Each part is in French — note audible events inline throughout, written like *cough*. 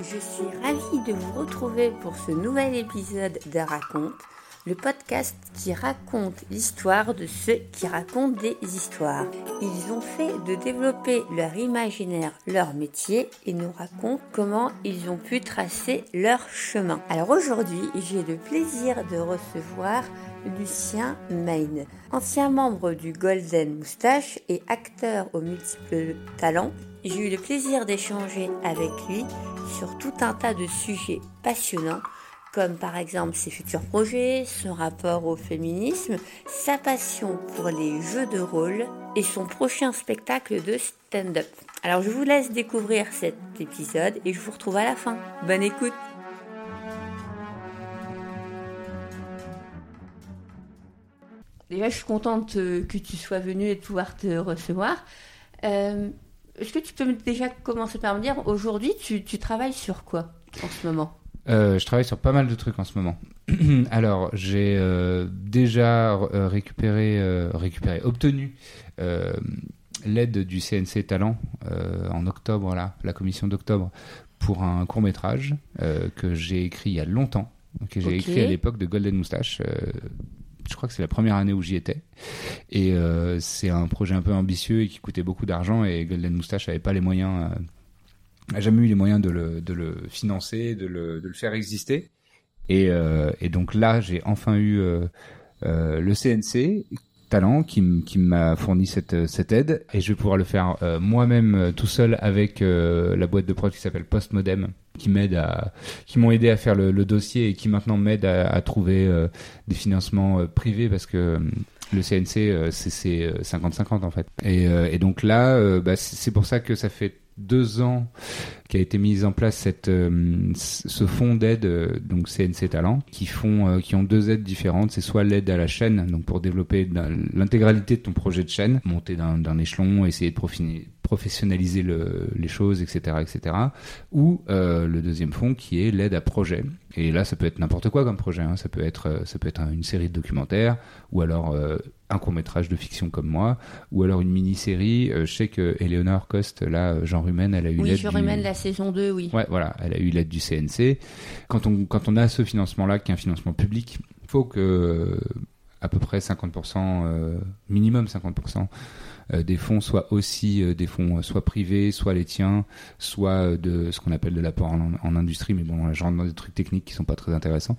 Je suis ravie de vous retrouver pour ce nouvel épisode de Raconte, le podcast qui raconte l'histoire de ceux qui racontent des histoires. Ils ont fait de développer leur imaginaire leur métier et nous racontent comment ils ont pu tracer leur chemin. Alors aujourd'hui, j'ai le plaisir de recevoir Lucien Main, ancien membre du Golden Moustache et acteur aux multiples talents. J'ai eu le plaisir d'échanger avec lui sur tout un tas de sujets passionnants, comme par exemple ses futurs projets, son rapport au féminisme, sa passion pour les jeux de rôle et son prochain spectacle de stand-up. Alors je vous laisse découvrir cet épisode et je vous retrouve à la fin. Bonne écoute Déjà, je suis contente euh, que tu sois venue et de pouvoir te recevoir. Euh, est-ce que tu peux déjà commencer par me dire, aujourd'hui, tu, travailles sur quoi en ce moment? Euh, je travaille sur pas mal de trucs en ce moment. *clears throat* Alors, j'ai euh, déjà euh, récupéré, récupéré, obtenu l'aide du CNC Talent en octobre, là, la commission d'octobre, pour un court métrage que j'ai écrit il y a longtemps, que j'ai écrit à l'époque de Golden Moustache je crois que c'est la première année où j'y étais. Et euh, c'est un projet un peu ambitieux et qui coûtait beaucoup d'argent et Golden Moustache n'avait pas les moyens, euh, n'a jamais eu les moyens de le, financer, de le, faire exister. Euh, et donc là, j'ai enfin eu le CNC talent qui, m'a fourni cette, cette aide et je vais pouvoir le faire moi-même tout seul avec la boîte de prod qui s'appelle Postmodem qui m'aident à, qui m'ont aidé à faire le, dossier et qui maintenant m'aident à, trouver euh, des financements euh, privés parce que euh, le CNC c'est 50-50 en fait. Et, et donc là, bah, c'est pour ça que ça fait deux ans qu'a été mise en place cette, ce fonds d'aide, donc CNC Talent, qui font, qui ont deux aides différentes. C'est soit l'aide à la chaîne, donc pour développer l'intégralité de ton projet de chaîne, monter d'un échelon, essayer de profiter professionnaliser le, les choses, etc., etc. Ou euh, le deuxième fonds qui est l'aide à projet. Et là, ça peut être n'importe quoi comme projet. Hein. Ça peut être, euh, ça peut être une série de documentaires, ou alors euh, un court métrage de fiction comme moi, ou alors une mini-série. je sais que Eleonore Coste, là, Jean Rumen, elle a eu oui, l'aide. Jean Rumen, la saison 2, oui. Ouais, voilà, elle a eu l'aide du CNC. Quand on, quand on a ce financement-là, qui est un financement public, il faut que à peu près 50%, minimum 50% euh, des fonds soient aussi euh, des fonds euh, soit privés, soit les tiens, soit de ce qu'on appelle de l'apport en, industrie, mais bon, dans des trucs techniques qui sont pas très intéressants.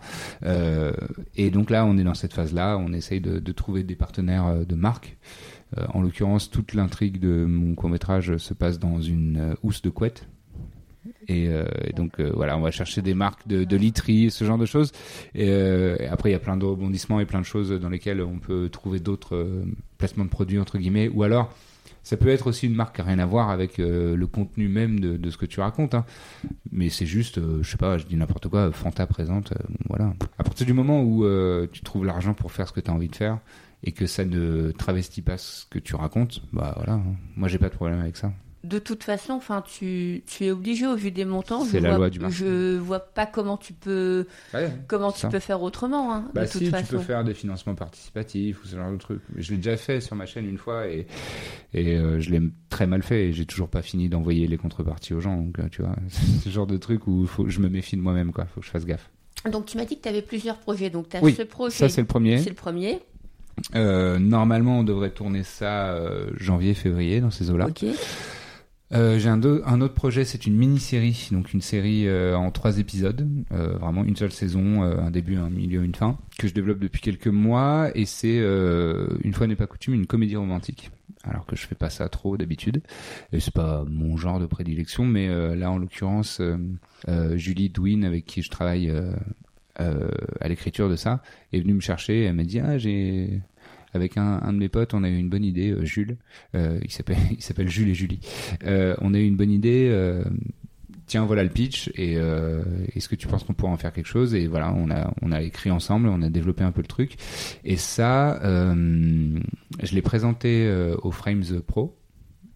et donc là, on est dans cette phase-là, on essaye de, de trouver des partenaires de marque. en l'occurrence, toute l'intrigue de mon court métrage se passe dans une housse de couette, et, euh, donc euh, voilà, on va chercher des marques de, de literie, ce genre de choses. Euh, et, après, il y a plein de rebondissements et plein de choses dans lesquelles on peut trouver d'autres placements de produits entre guillemets, ou alors ça peut être aussi une marque qui n'a rien à voir avec le contenu même de, de, ce que tu racontes, hein. mais c'est juste, je sais pas, je dis n'importe quoi, Fanta présente, voilà. À partir du moment où tu trouves l'argent pour faire ce que tu as envie de faire et que ça ne travestit pas ce que tu racontes, bah voilà, hein. moi j'ai pas de problème avec ça de toute façon, enfin, tu, tu, es obligé au vu des montants. C'est la loi du marché. Je vois pas comment tu peux, comment tu peux faire autrement. Hein, bah de si, tu peux faire des financements participatifs ou ce genre de trucs. Je l'ai déjà fait sur ma chaîne une fois et, et euh, je l'ai très mal fait et j'ai toujours pas fini d'envoyer les contreparties aux gens. Donc, euh, tu vois, *laughs* ce genre de truc où faut, je me méfie de moi-même, quoi. Faut que je fasse gaffe. Donc, tu m'as dit que tu avais plusieurs projets. Donc, tu as oui, ce projet. Ça, c'est le premier. C'est le premier. Euh, normalement, on devrait tourner ça janvier-février dans ces eaux-là. Ok. Euh, j'ai un, autre projet, c'est une mini-série, donc une série euh, en trois épisodes, euh, vraiment une seule saison, un début, un milieu, une fin, que je développe depuis quelques mois, et c'est une fois n'est pas coutume une comédie romantique. Alors que je fais pas ça trop d'habitude, et c'est pas mon genre de prédilection, mais là en l'occurrence, Julie Dwin avec qui je travaille à l'écriture de ça est venue me chercher, elle m'a dit ah j'ai avec un, un, de mes potes, on a eu une bonne idée, euh, Jules, euh, il s'appelle *laughs* il s'appelle Jules et Julie. Euh, on a eu une bonne idée. Tiens, voilà le pitch. Et est-ce que tu penses qu'on pourrait en faire quelque chose? Et voilà, on a on a écrit ensemble, on a développé un peu le truc. Et ça, je l'ai présenté au Frames Pro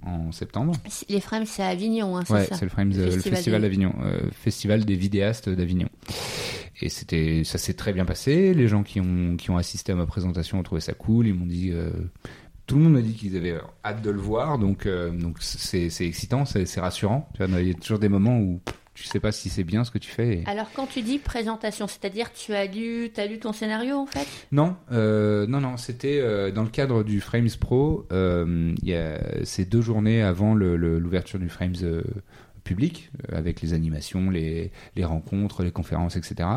en septembre. Les Frames, c'est à Avignon, hein, c'est ouais, c'est le Frames, le Festival d'Avignon, Festival des vidéastes d'Avignon. Et c'était, ça s'est très bien passé. Les gens qui ont, qui ont assisté à ma présentation ont trouvé ça cool. Ils m'ont dit, euh, tout le monde m'a dit qu'ils avaient hâte de le voir. Donc, euh, donc c'est, c'est excitant, c'est, c'est rassurant. Tu vois, il y a toujours des moments où tu sais pas si c'est bien ce que tu fais. Alors quand tu dis présentation, c'est-à-dire tu as lu, as lu ton scénario en fait? Non, euh, non, non, c'était dans le cadre du Frames Pro. il y a ces deux journées avant l'ouverture du Frames public, euh, avec les animations, les, les, rencontres, les conférences, etc.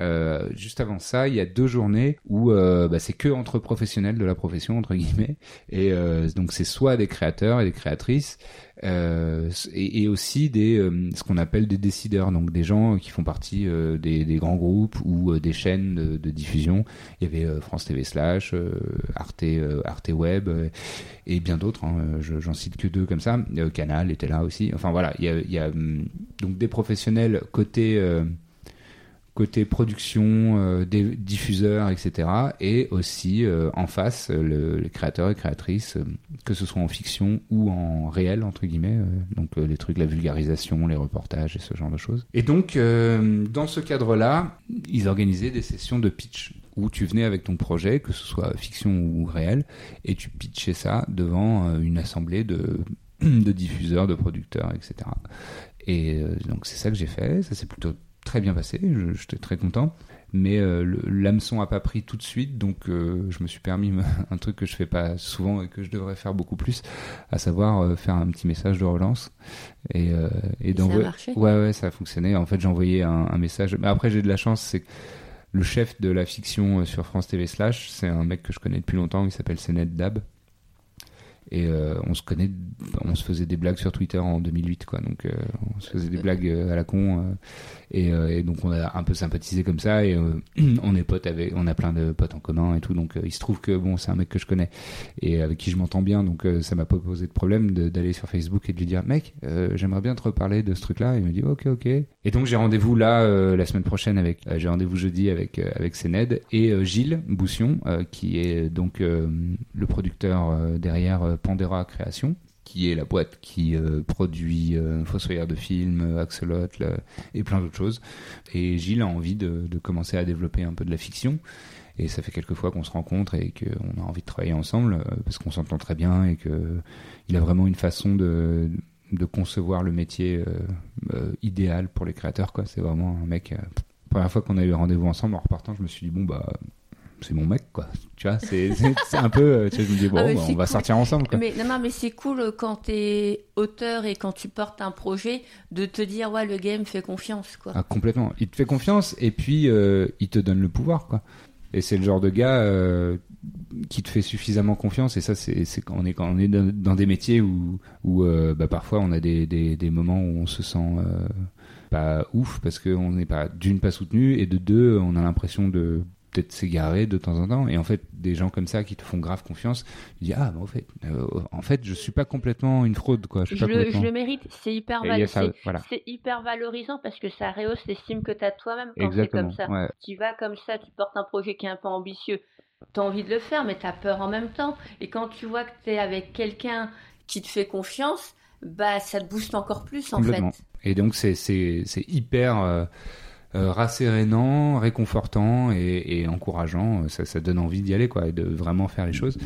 Euh, juste avant ça, il y a deux journées où euh, bah, c'est que entre professionnels de la profession entre guillemets, et euh, donc c'est soit des créateurs et des créatrices, et, aussi des ce qu'on appelle des décideurs, donc des gens qui font partie des, grands groupes ou des chaînes de, de, diffusion. Il y avait France TV slash, Arte, Arte Web et bien d'autres. Hein, J'en cite que deux comme ça. Canal était là aussi. Enfin voilà, il y a, il y a hum, donc des professionnels côté côté production, euh, des diffuseurs, etc. Et aussi euh, en face, le, les créateurs et créatrices, euh, que ce soit en fiction ou en réel, entre guillemets. donc les trucs, la vulgarisation, les reportages et ce genre de choses. Et donc, dans ce cadre-là, ils organisaient des sessions de pitch où tu venais avec ton projet, que ce soit fiction ou réel, et tu pitchais ça devant une assemblée de, de diffuseurs, de producteurs, etc. Et donc c'est ça que j'ai fait, ça s'est plutôt très bien passé, j'étais très content. Mais euh, l'hameçon a pas pris tout de suite, donc euh, je me suis permis *laughs* un truc que je fais pas souvent et que je devrais faire beaucoup plus, à savoir euh, faire un petit message de relance. Et, et, ça a marché Ouais, ouais, ça a fonctionné. En fait, j'ai envoyé un, un, message. Mais après, j'ai de la chance, c'est que le chef de la fiction sur France TV Slash, c'est un mec que je connais depuis longtemps, il s'appelle Senet Dab. Et euh, on se connaît, on se faisait des blagues sur Twitter en 2008, quoi. Donc euh, on se faisait des blagues euh, à la con. Et, et, donc on a un peu sympathisé comme ça. Et *clears throat* on est potes on a plein de potes en commun et tout. Donc il se trouve que bon, c'est un mec que je connais et avec qui je m'entends bien. Donc ça m'a pas posé de problème d'aller sur Facebook et de lui dire, mec, j'aimerais bien te reparler de ce truc-là. Il me dit, ok, ok. Et donc j'ai rendez-vous là la semaine prochaine avec, j'ai rendez-vous jeudi avec avec Sénède et Gilles Boussion, qui est donc le producteur derrière Pandora Création, qui est la boîte qui euh, produit euh, Fossoyeur de films, euh, Axolot et plein d'autres choses. Et Gilles a envie de, commencer à développer un peu de la fiction. Et ça fait quelques fois qu'on se rencontre et qu'on a envie de travailler ensemble parce qu'on s'entend très bien et qu'il a vraiment une façon de, concevoir le métier idéal pour les créateurs. C'est vraiment un mec. première fois qu'on a eu rendez-vous ensemble en repartant, je me suis dit bon bah c'est mon mec, quoi. Tu vois, *laughs* c'est un peu, euh, tu vois, je me dis, bon, ah, bah, on va sortir ensemble, quoi. Mais, non, non, mais c'est cool euh, quand t'es auteur et quand tu portes un projet de te dire, ouais, le game fait confiance, quoi. Ah, complètement. Il te fait confiance et puis euh, il te donne le pouvoir, quoi. Et c'est le genre de gars qui te fait suffisamment confiance. Et ça, c'est quand on est, quand on est dans, des métiers où, où bah, parfois on a des, des, des, moments où on se sent pas ouf parce qu'on n'est pas, d'une, pas soutenu et de deux, on a l'impression de peut-être s'égarer de temps en temps. Et en fait, des gens comme ça qui te font grave confiance, tu dis ah, en fait, euh, en fait, je suis pas complètement une fraude, quoi. Je, le, mérite. C'est hyper, c'est hyper valorisant parce que ça rehausse l'estime que tu as toi-même quand c'est comme ça. Tu vas comme ça, tu portes un projet qui est un peu ambitieux. Tu as envie de le faire, mais tu as peur en même temps. Et quand tu vois que tu es avec quelqu'un qui te fait confiance, bah ça te booste encore plus en fait. Et donc c'est c'est hyper euh, rassérénant, réconfortant et, et encourageant. Ça, ça, donne envie d'y aller, quoi, et de vraiment faire les choses.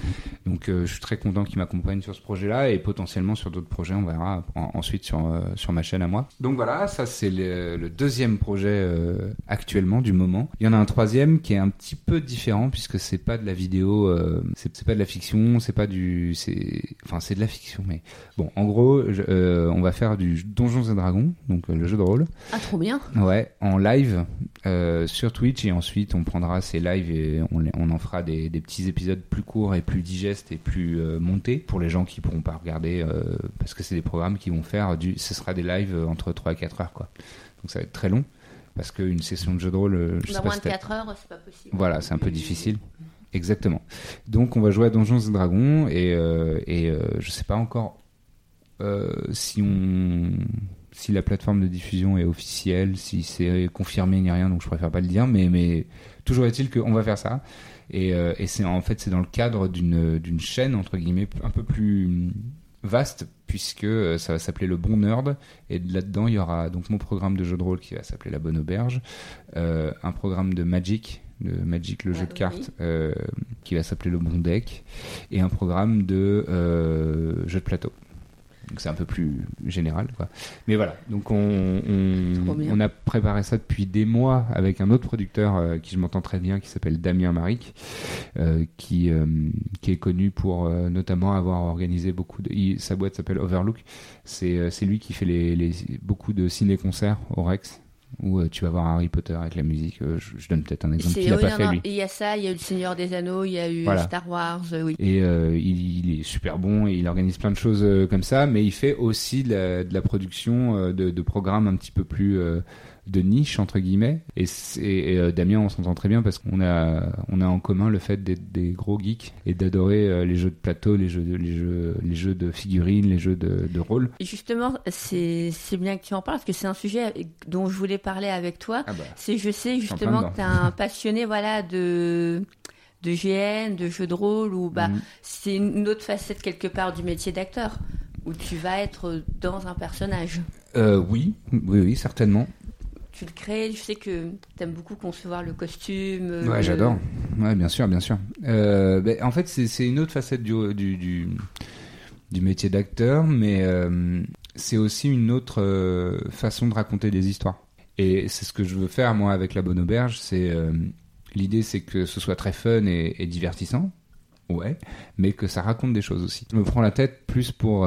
Donc, euh, je suis très content qu'il m'accompagne sur ce projet-là et potentiellement sur d'autres projets. On verra ensuite sur, euh, sur ma chaîne à moi. Donc voilà, ça c'est le, le, deuxième projet euh, actuellement du moment. Il y en a un troisième qui est un petit peu différent puisque c'est pas de la vidéo, c'est pas de la fiction, c'est pas du, c'est, enfin c'est de la fiction, mais bon, en gros, je, on va faire du Donjons et Dragons, donc le jeu de rôle. Ah, trop bien. Ouais, en live live euh, sur Twitch et ensuite on prendra ces lives et on, on en fera des, des, petits épisodes plus courts et plus digestes et plus euh, montés pour les gens qui pourront pas regarder euh, parce que c'est des programmes qui vont faire du ce sera des lives entre 3 et 4 heures quoi. Donc ça va être très long parce qu'une session de jeu de rôle je sais moins de 4 heures c'est pas possible. Voilà c'est un peu difficile. Exactement. Donc on va jouer à Donjons et Dragons et, et je sais pas encore si on si la plateforme de diffusion est officielle, si c'est confirmé ni rien, donc je préfère pas le dire, mais, mais toujours est-il qu'on va faire ça. Et, euh, et c'est en fait c'est dans le cadre d'une chaîne entre guillemets un peu plus vaste puisque euh, ça va s'appeler le Bon Nerd. Et là-dedans il y aura donc mon programme de jeu de rôle qui va s'appeler la Bonne Auberge, euh, un programme de Magic de Magic le ah, jeu de cartes euh, qui va s'appeler le Bon Deck et un programme de jeu de plateau donc c'est un peu plus général quoi. Mais voilà, donc on, on, on, a préparé ça depuis des mois avec un autre producteur euh, qui je m'entends très bien qui s'appelle Damien Maric euh, qui, euh, qui est connu pour euh, notamment avoir organisé beaucoup de il, sa boîte s'appelle Overlook. C'est euh, c'est lui qui fait les, les beaucoup de ciné-concerts au Rex où euh, tu vas voir Harry Potter avec la musique. Euh, je, je, donne peut-être un exemple qu'il n'a pas fait lui. Il y a ça, il y a eu le Seigneur des Anneaux, il y a eu voilà. Star Wars, euh, oui. Et euh, il, il, est super bon et il organise plein de choses comme ça, mais il fait aussi de la, de la production de, de, programmes un petit peu plus de niche entre guillemets et, et, euh, Damien on s'entend très bien parce qu'on a on a en commun le fait d'être des gros geeks et d'adorer euh, les jeux de plateau les jeux de, les jeux les jeux de figurines les jeux de, de rôle et justement c'est c'est bien que tu en parles parce que c'est un sujet dont je voulais parler avec toi ah bah, c'est je sais justement que tu es un passionné voilà de de GN, de jeux de rôle, ou bah, mmh. c'est une autre facette quelque part du métier d'acteur, où tu vas être dans un personnage. Euh, oui, oui, oui, certainement tu le crées. Je sais que tu aimes beaucoup concevoir le costume. Euh, ouais, j'adore. Ouais, bien sûr, bien sûr. Euh, ben, en fait, c'est une autre facette du, métier d'acteur, mais euh, c'est aussi une autre façon de raconter des histoires. Et c'est ce que je veux faire, moi, avec La Bonne Auberge. C'est L'idée, c'est que ce soit très fun et, et, divertissant. Ouais, mais que ça raconte des choses aussi. Je me prends la tête plus pour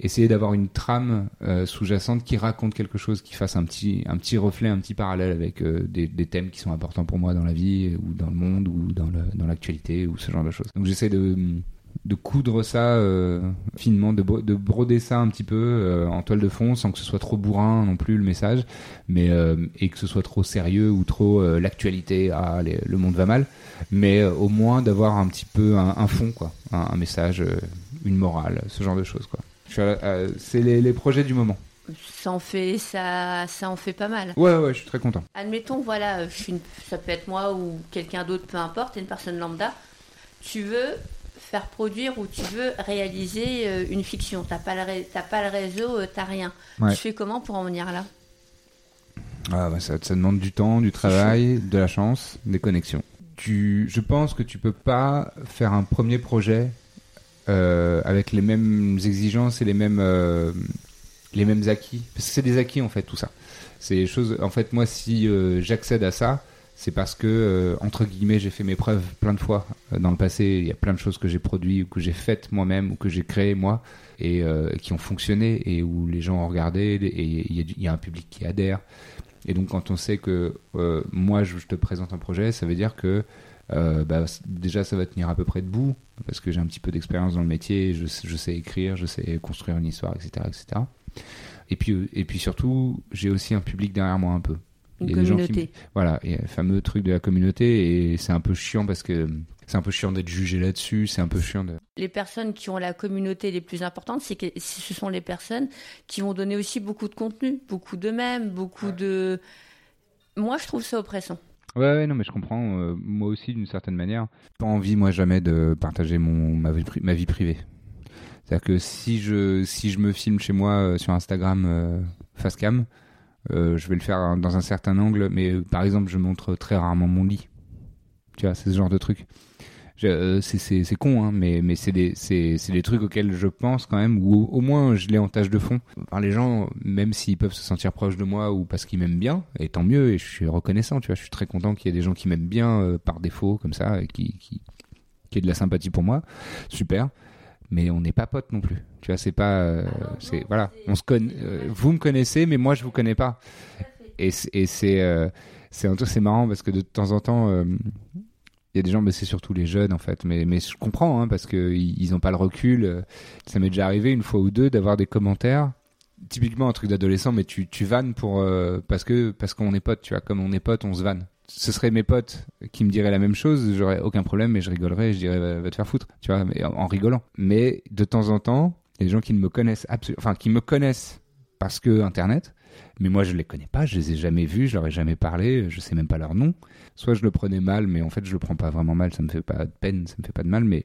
essayer d'avoir une trame euh, sous-jacente qui raconte quelque chose, qui fasse un petit, un petit reflet, un petit parallèle avec euh, des, des, thèmes qui sont importants pour moi dans la vie, ou dans le monde, ou dans l'actualité, ou ce genre de choses. Donc j'essaie de, de coudre ça euh, finement, de, de, broder ça un petit peu euh, en toile de fond, sans que ce soit trop bourrin non plus le message, mais euh, et que ce soit trop sérieux ou trop l'actualité, ah, le monde va mal, mais au moins d'avoir un petit peu un, un fond, quoi, un, un message, une morale, ce genre de choses, quoi. Euh, c'est les, les, projets du moment. Ça en fait, ça, ça en fait pas mal. Ouais, ouais, je suis très content. Admettons, voilà, je suis une, ça peut être moi ou quelqu'un d'autre, peu importe, une personne lambda. Tu veux faire produire ou tu veux réaliser euh, une fiction. T'as pas le, t'as pas le réseau, euh, t'as rien. Ouais. Tu fais comment pour en venir là? Ah, bah, ça, ça demande du temps, du travail, de la chance, des connexions. Tu, je pense que tu peux pas faire un premier projet euh, avec les mêmes exigences et les mêmes euh, les mêmes acquis. Parce que c'est des acquis en fait tout ça. C'est des choses en fait moi si euh, j'accède à ça c'est parce que entre guillemets j'ai fait mes preuves plein de fois dans le passé. Il y a plein de choses que j'ai produit ou que j'ai faites moi-même ou que j'ai créé moi et qui ont fonctionné et où les gens ont regardé et il y, a un public qui adhère. Et donc quand on sait que moi je te présente un projet ça veut dire que euh, bah, déjà ça va tenir à peu près debout parce que j'ai un petit peu d'expérience dans le métier, je, je, sais écrire, je sais construire une histoire, etc. etc. Et, puis, et puis surtout, j'ai aussi un public derrière moi un peu. Une il y a communauté. Des gens qui, voilà, il y a le fameux truc de la communauté et c'est un peu chiant parce que c'est un peu chiant d'être jugé là-dessus, c'est un peu chiant de... Les personnes qui ont la communauté les plus importantes, c'est que ce sont les personnes qui vont donner aussi beaucoup de contenu, beaucoup d'eux-mêmes, beaucoup ouais. de... Moi, je trouve ça oppressant. Ouais, ouais, non, mais je comprends. Euh, moi aussi, d'une certaine manière, pas envie moi jamais de partager mon ma vie, privée. C'est-à-dire que si je si je me filme chez moi euh, sur Instagram euh, face cam, je vais le faire dans un certain angle, mais par exemple, je montre très rarement mon lit. Tu vois, c'est ce genre de truc. Euh, c'est con, hein, mais, mais c'est des, des trucs auxquels je pense quand même, ou au moins je l'ai en tâche de fond. Enfin, les gens, même s'ils peuvent se sentir proches de moi ou parce qu'ils m'aiment bien, et tant mieux, et je suis reconnaissant, tu vois, je suis très content qu'il y ait des gens qui m'aiment bien euh, par défaut, comme ça, et qui, qui, qui aient de la sympathie pour moi. Super. Mais on n'est pas potes non plus. Tu vois, c'est pas. Euh, c'est voilà, on se connaît. vous me connaissez, mais moi je vous connais pas. Et c'est c'est c'est marrant parce que de temps en temps il y a des gens, mais c'est surtout les jeunes en fait. Mais, mais je comprends hein, parce qu'ils n'ont pas le recul. Ça m'est déjà arrivé une fois ou deux d'avoir des commentaires. Typiquement un truc d'adolescent, mais tu, tu vannes pour euh, parce que parce qu'on est potes, tu vois. Comme on est potes, on se vanne. Ce seraient mes potes qui me diraient la même chose, j'aurais aucun problème, mais je rigolerais, je dirais va, te faire foutre, tu vois, en, rigolant. Mais de temps en temps, des gens qui ne me connaissent absolument, enfin qui me connaissent parce que Internet, mais moi je les connais pas, je les ai jamais vus, je leur ai jamais parlé, je sais même pas leur nom. Soit je le prenais mal, mais en fait je le prends pas vraiment mal, ça me fait pas de peine, ça me fait pas de mal, mais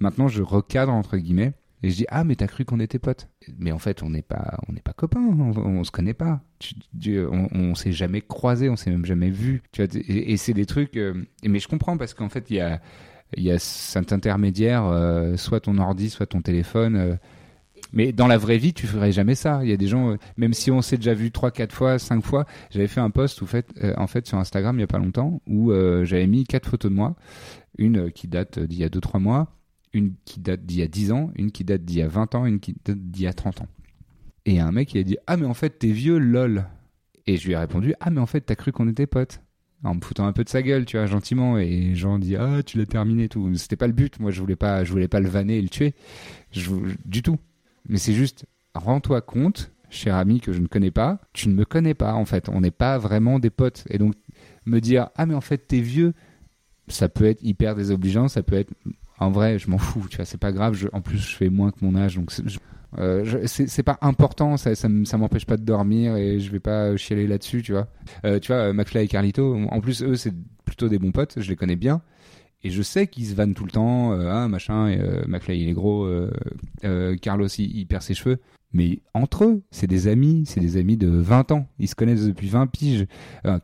maintenant je recadre entre guillemets et je dis ah mais t'as cru qu'on était potes, mais en fait on n'est pas on n'est pas copains, on, se connaît pas, on, on s'est jamais croisé, on s'est même jamais vu, tu et, c'est des trucs, euh, mais je comprends parce qu'en fait il y a il y a cet intermédiaire, euh, soit ton ordi, soit ton téléphone. Euh, mais dans la vraie vie, tu ferais jamais ça. Il y a des gens, euh, même si on s'est déjà vu trois, quatre fois, cinq fois, j'avais fait un post euh, en fait sur Instagram il y a pas longtemps où euh, j'avais mis quatre photos de moi, une qui date d'il y a deux trois mois, une qui date d'il y a 10 ans, une qui date d'il y a 20 ans, une qui date d'il y a 30 ans. Et un mec qui a dit "Ah mais en fait t'es vieux lol." Et je lui ai répondu "Ah mais en fait t'as cru qu'on était potes." en me foutant un peu de sa gueule, tu vois, gentiment. Et gens disent ah tu l'as terminé tout. C'était pas le but. Moi je voulais pas, je voulais pas le vanner et le tuer, du tout. Mais c'est juste, rends-toi compte, cher ami que je ne connais pas, tu ne me connais pas en fait. On n'est pas vraiment des potes. Et donc, me dire, ah mais en fait, t'es vieux, ça peut être hyper désobligeant, ça peut être. En vrai, je m'en fous, tu vois, c'est pas grave. en plus, je fais moins que mon âge, donc euh, c'est pas important, ça, ça, m'empêche pas de dormir et je vais pas chialer là-dessus, tu vois. Euh, tu vois, McFly et Carlito, en plus, eux, c'est plutôt des bons potes, je les connais bien. Et je sais qu'ils se vannent tout le temps, euh, ah machin, euh, McFly il est gros, euh, euh Carlos il, perd ses cheveux. Mais entre eux, c'est des amis, c'est des amis de 20 ans. Ils se connaissent depuis 20 piges,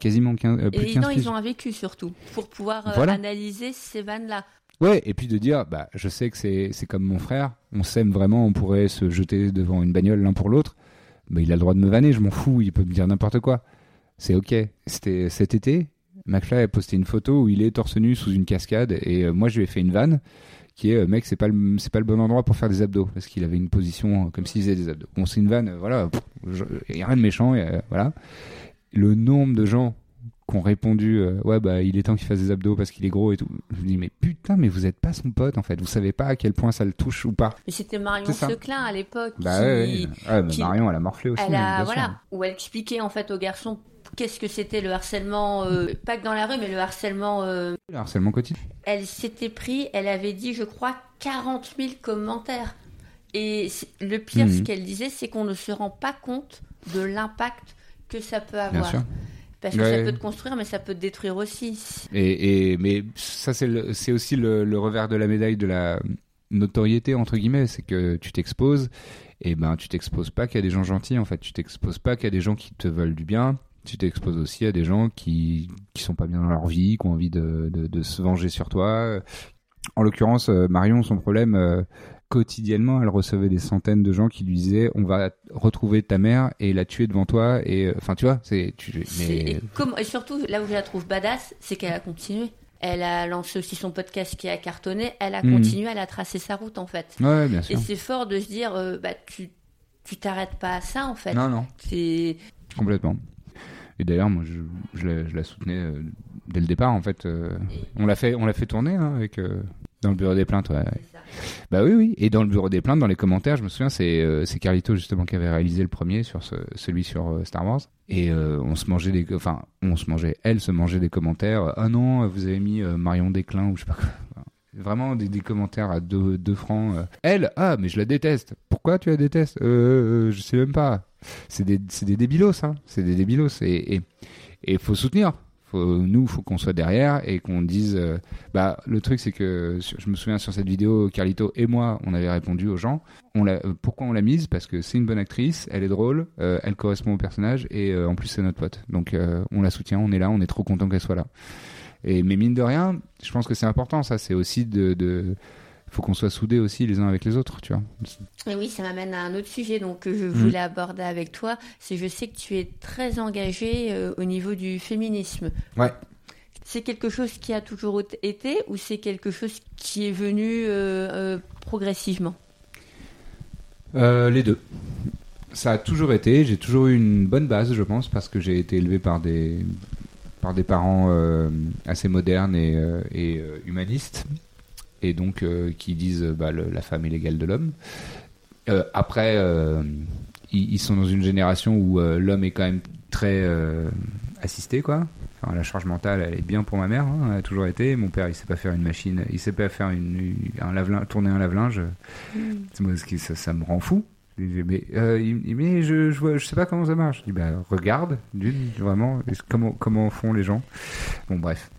quasiment 15, plus et 15 ils ont un vécu surtout, pour pouvoir analyser ces vannes-là. Ouais, et puis de dire, bah, je sais que c'est, c'est comme mon frère, on s'aime vraiment, on pourrait se jeter devant une bagnole l'un pour l'autre. Bah, il a le droit de me vanner, je m'en fous, il peut me dire n'importe quoi. C'est ok. C'était cet été, McFly a posté une photo où il est torse nu sous une cascade et euh, moi je lui ai fait une vanne qui est euh, mec c'est pas le c'est pas le bon endroit pour faire des abdos parce qu'il avait une position euh, comme s'il faisait des abdos. Bon c'est une vanne voilà, il y a rien de méchant voilà. Le nombre de gens qui ont répondu ouais bah il est temps qu'il fasse des abdos parce qu'il est gros et tout. Je me dis mais putain mais vous êtes pas son pote en fait, vous savez pas à quel point ça le touche ou pas. Mais c'était Marion Seclin à l'époque. Bah qui... Marion elle a morflé aussi. Elle a, voilà où elle expliquait en fait aux garçons qu'est-ce que c'était le harcèlement, euh, pas que dans la rue, mais le harcèlement. Euh, le harcèlement quotidien. Elle s'était pris, elle avait dit, je crois, 40 000 commentaires. Et le pire, ce mhm. qu'elle disait, c'est qu'on ne se rend pas compte de l'impact que ça peut avoir. Parce que ça peut te construire, mais ça peut te détruire aussi. Et, mais ça, c'est aussi le, revers de la médaille de la notoriété, entre guillemets. C'est que tu t'exposes, et ben tu t'exposes pas qu'à des gens gentils, en fait. Tu t'exposes pas qu'à des gens qui te veulent du bien tu t'exposes aussi à des gens qui qui sont pas bien dans leur vie, qui ont envie de, de, se venger sur toi. En l'occurrence, euh, Marion, son problème, euh, quotidiennement, elle recevait des centaines de gens qui lui disaient on va retrouver ta mère et la tuer devant toi. Et euh, enfin, tu vois, c'est. Mais... Et, et, surtout, là où je la trouve badass, c'est qu'elle a continué. Elle a lancé aussi son podcast qui a cartonné. Elle a mhm. continué, elle a tracé sa route en fait. Ouais, bien sûr. Et c'est fort de se dire, bah, tu tu t'arrêtes pas à ça en fait. Non, non. C'est complètement. Et d'ailleurs, moi, je, la, soutenais euh, dès le départ. En fait, euh, on l'a fait, fait tourner hein, avec euh, dans le bureau des plaintes. Bah oui, oui. Et dans le bureau des plaintes, dans les commentaires, je me souviens, c'est Carlito justement qui avait réalisé le premier sur ce, celui sur Star Wars. Et on se mangeait des, enfin, on se mangeait, elle se mangeait des commentaires. Ah non, vous avez mis Marion Déclin ou je sais pas quoi. Vraiment des, commentaires à 2 deux, francs. Elle, ah, mais je la déteste. Pourquoi tu la détestes? Je sais même pas c'est des, des débilos, hein. C'est des débilos. Et il faut soutenir. Faut, nous, faut qu'on soit derrière et qu'on dise. euh, bah, le truc, c'est que je me souviens sur cette vidéo, Carlito et moi, on avait répondu aux gens. On euh, pourquoi on l'a mise? Parce que c'est une bonne actrice, elle est drôle, euh, elle correspond au personnage et en plus c'est notre pote. Donc on la soutient, on est là, on est trop content qu'elle soit là. Et mais mine de rien, je pense que c'est important. Ça, c'est aussi de faut qu'on soit soudés aussi les uns avec les autres, tu vois. Et oui, ça m'amène à un autre sujet donc que je Mm. voulais aborder avec toi. C'est je sais que tu es très engagé euh, au niveau du féminisme. Ouais. C'est quelque chose qui a toujours été ou c'est quelque chose qui est venu euh, euh, progressivement? Euh, les deux. Ça a toujours été. J'ai toujours eu une bonne base, je pense, parce que j'ai été élevé par des par des parents euh, assez modernes et, euh, et, euh, humanistes, et donc euh, qui disent euh, bah, le- la femme est l'égale de l'homme. Euh, après, ils, ils sont dans une génération où l'homme est quand même très assisté, quoi. Enfin, la charge mentale, elle est bien pour ma mère, hein, elle a toujours été. Mon père, il sait pas faire une machine, il sait pas faire une, un lave tourner un lave-linge. Qui- ça, ça me rend fou. Mais, euh, il- mais je, je, sais pas comment ça marche. Je dis, bah, regarde, d'une, vraiment, comment font les gens. Bon, bref.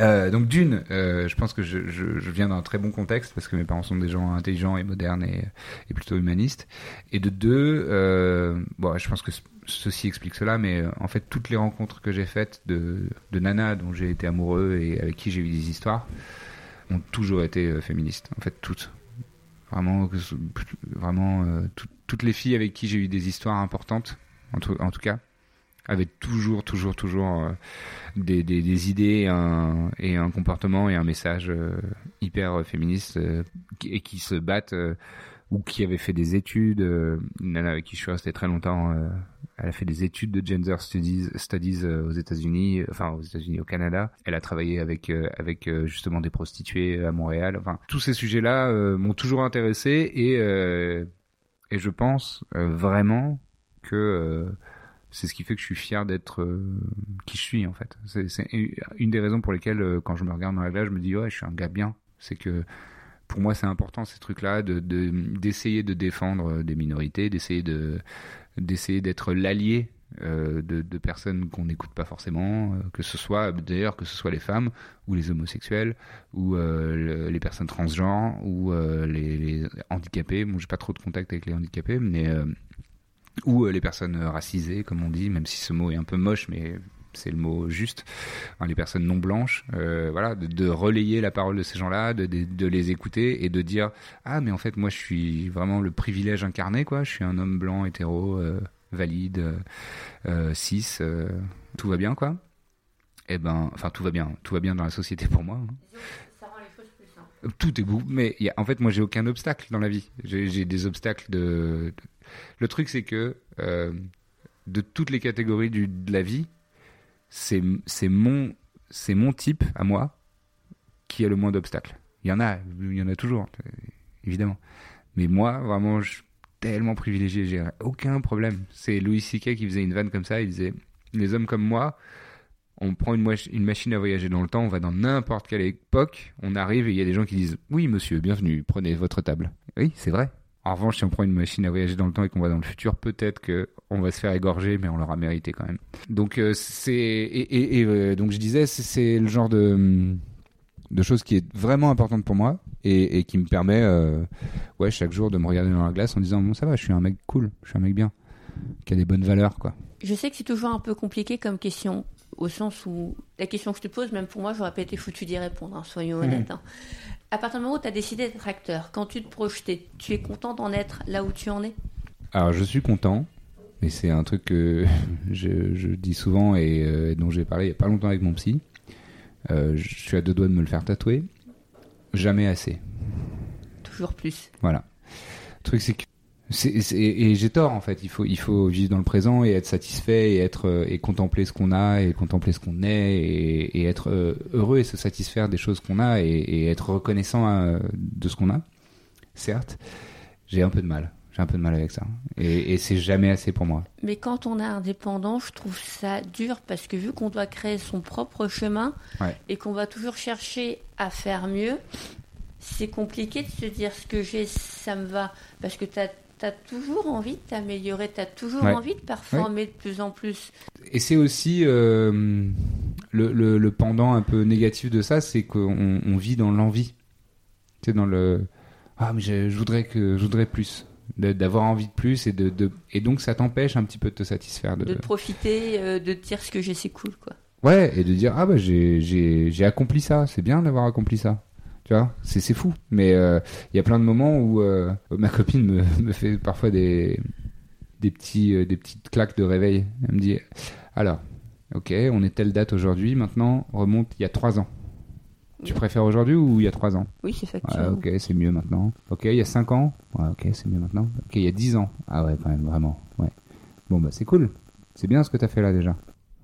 Euh, donc, d'une, euh, je pense que je, je, je viens d'un très bon contexte parce que mes parents sont des gens intelligents et modernes et, et plutôt humanistes. Et de deux, euh, bon, je pense que ce- ceci explique cela, mais euh, en fait, toutes les rencontres que j'ai faites de, de Nana, dont j'ai été amoureux et avec qui j'ai eu des histoires, ont toujours été euh, féministes. En fait, toutes. Vraiment, vraiment euh, tout- toutes les filles avec qui j'ai eu des histoires importantes, en tout, en tout cas, avaient toujours, toujours, toujours euh, des, des, des idées et un, et un comportement et un message euh, hyper féministe euh, et qui se battent ou qui avaient fait des études. une nana avec qui je suis resté très longtemps, elle a fait des études de gender studies, studies aux États-Unis, enfin aux États-Unis, au Canada. Elle a travaillé avec avec justement des prostituées à Montréal. Enfin, tous ces sujets-là euh, m'ont toujours intéressé et euh, et je pense euh, vraiment que c'est ce qui fait que je suis fier d'être euh, qui je suis en fait. C'est une des raisons pour lesquelles euh, quand je me regarde dans la glace, je me dis ouais, je suis un gars bien. C'est que pour moi, c'est important ces trucs-là, de de- d'essayer de, défendre euh, des minorités, d'essayer de d'essayer d'être l'allié de, personnes qu'on n'écoute pas forcément, que ce soit d'ailleurs que ce soit les femmes ou les homosexuels ou le- les personnes transgenres ou les, les handicapés. Bon, j'ai pas trop de contact avec les handicapés, mais ou euh, les personnes racisées, comme on dit, même si ce mot est un peu moche, mais c'est le mot juste, Enfin, les personnes non blanches, euh, voilà, de, de relayer la parole de ces gens-là, de, de, de les écouter et de dire ah mais en fait moi je suis vraiment le privilège incarné quoi, je suis un homme blanc hétéro euh, valide, euh, euh, cis, euh, tout va bien quoi. Eh ben, enfin tout va bien, tout va bien dans la société pour moi. hein. Ça rend les choses plus simples. Tout est beau, mais y a- en fait, moi, j'ai aucun obstacle dans la vie. J'ai j'ai des obstacles de. Le truc, c'est que euh, de toutes les catégories de la vie, c'est mon mon type à moi qui a le moins d'obstacles. Il y en a, il y en a toujours, euh, évidemment. Mais moi, vraiment, je suis tellement privilégié, j'ai aucun problème. C'est Louis C.K. qui faisait une vanne comme ça. Il disait les hommes comme moi, on prend une, une machine à voyager dans le temps, on va dans n'importe quelle époque, on arrive et il y a des gens qui disent Oui, monsieur, bienvenue, prenez votre table. Oui, c'est vrai. En revanche, si on prend une machine à voyager dans le temps et qu'on va dans le futur, peut-être que on va se faire égorger, mais on l'aura mérité quand même. Donc, euh, c'est. Et, et- et, euh, donc, je disais, c'est- le genre de, de choses qui est vraiment importante pour moi et, et qui me permet, euh, ouais, chaque jour de me regarder dans la glace en disant Bon, ça va, je suis un mec cool, je suis un mec bien, qui a des bonnes valeurs, quoi. Je sais que c'est toujours un peu compliqué comme question, au sens où la question que je te pose, même pour moi, j'aurais pas été foutu d'y répondre, hein, soyons honnêtes. hein. À partir du moment où tu as décidé d'être acteur, quand tu te projetais, tu es content d'en être là où tu en es? Alors je suis content, mais c'est un truc que *laughs* je, je dis souvent et euh, dont j'ai parlé il n'y a pas longtemps avec mon psy. Euh, je suis à deux doigts de me le faire tatouer. Jamais assez. Toujours plus. Voilà. Le truc c'est que et j'ai tort en fait. Il faut il faut vivre dans le présent et être satisfait et être euh, et contempler ce qu'on a et contempler ce qu'on est et, et être euh, heureux et se satisfaire des choses qu'on a et, et être reconnaissant euh, de ce qu'on a. Certes, j'ai un peu de mal. J'ai un peu de mal avec ça. Et, et c'est jamais assez pour moi. Mais quand on est indépendant, je trouve ça dur parce que vu qu'on doit créer son propre chemin Ouais. et qu'on va toujours chercher à faire mieux, c'est compliqué de se dire ce que j'ai, ça me va. Parce que tu as, toujours envie de t'améliorer, tu as toujours Ouais. envie de performer de plus en plus. Et c'est aussi euh, le, le, le pendant un peu négatif de ça, c'est qu'on on vit dans l'envie. Tu sais, dans le ah mais je, je voudrais que je voudrais plus, d'avoir envie de plus et de, de et donc ça t'empêche un petit peu de te satisfaire de, De te profiter, euh, de te dire ce que j'ai, c'est cool, quoi. ouais et de dire ah bah j'ai accompli ça, c'est bien d'avoir accompli ça. Tu vois, c'est fou. Mais euh, il y a plein de moments où euh, ma copine me, *laughs* me fait parfois des des petits euh, des petites claques de réveil. Elle me dit alors ok on est telle date aujourd'hui, maintenant remonte il y a trois ans. Tu préfères aujourd'hui ou il y a trois ans? Oui, c'est Ouais, factuel. ok, c'est mieux maintenant. Ok, il y a 5 ans? Ouais, ok, c'est mieux maintenant. Ok, il y a 10 ans Ah ouais, quand même, vraiment. Ouais. Bon, bah, c'est cool. C'est bien ce que t'as fait là déjà.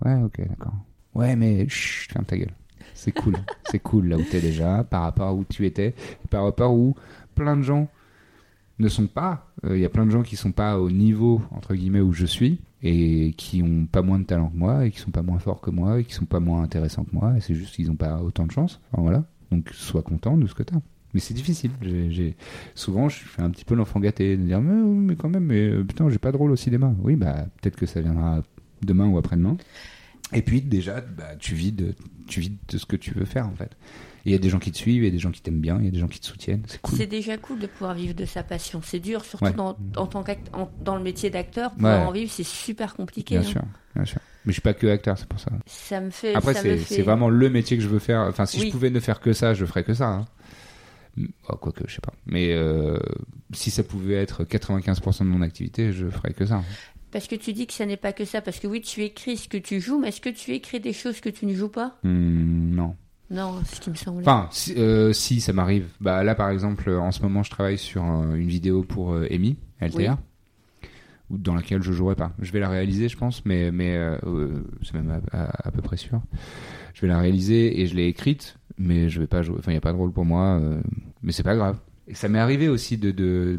Ouais, ok, d'accord. Ouais, mais chut, ferme ta gueule. C'est cool. c'est cool là où t'es déjà, par rapport à où tu étais, par rapport où plein de gens ne sont pas. Euh, Il y a plein de gens qui sont pas au niveau, entre guillemets, où je suis, et qui ont pas moins de talent que moi, et qui sont pas moins forts que moi, et qui sont pas moins intéressants que moi, et c'est juste qu'ils ont pas autant de chance. Voilà. Donc, sois content de ce que t'as. Mais c'est difficile. Souvent, je fais un petit peu l'enfant gâté, de dire mais, mais quand même, mais euh, putain, j'ai pas de rôle au cinéma. Oui, bah peut-être que ça viendra demain ou après-demain. Et puis déjà, bah, tu vis de, tu vis de ce que tu veux faire en fait. Il y a des gens qui te suivent, il y a des gens qui t'aiment bien, il y a des gens qui te soutiennent. C'est cool. C'est déjà cool de pouvoir vivre de sa passion. C'est dur, surtout Ouais. dans, en tant en- dans le métier d'acteur. Pouvoir Ouais. en vivre, c'est super compliqué. Bien hein. sûr, bien sûr. Mais je suis pas que acteur, c'est pour ça. Ça me fait. Après, c'est, fait- vraiment le métier que je veux faire. Enfin, si Oui. je pouvais ne faire que ça, je ferais que ça. Hein. Oh, Quoique, je sais pas. Mais euh, si ça pouvait être 95% de mon activité, je ferais que ça. Parce que tu dis que ça n'est pas que ça. Parce que oui, tu écris ce que tu joues, mais est-ce que tu écris des choses que tu ne joues pas? Hmm, non. Non, ce qui me semblait. Enfin, si, euh, si, ça m'arrive. Bah là, par exemple, euh, en ce moment, je travaille sur euh, une vidéo pour euh, Amy, ou dans laquelle je jouerai pas. Je vais la réaliser, je pense, mais mais c'est même à, à- à peu près sûr. Je vais la réaliser et je l'ai écrite, mais je vais pas jouer. Enfin, il y a pas de rôle pour moi, mais c'est pas grave. Et ça m'est arrivé aussi de de-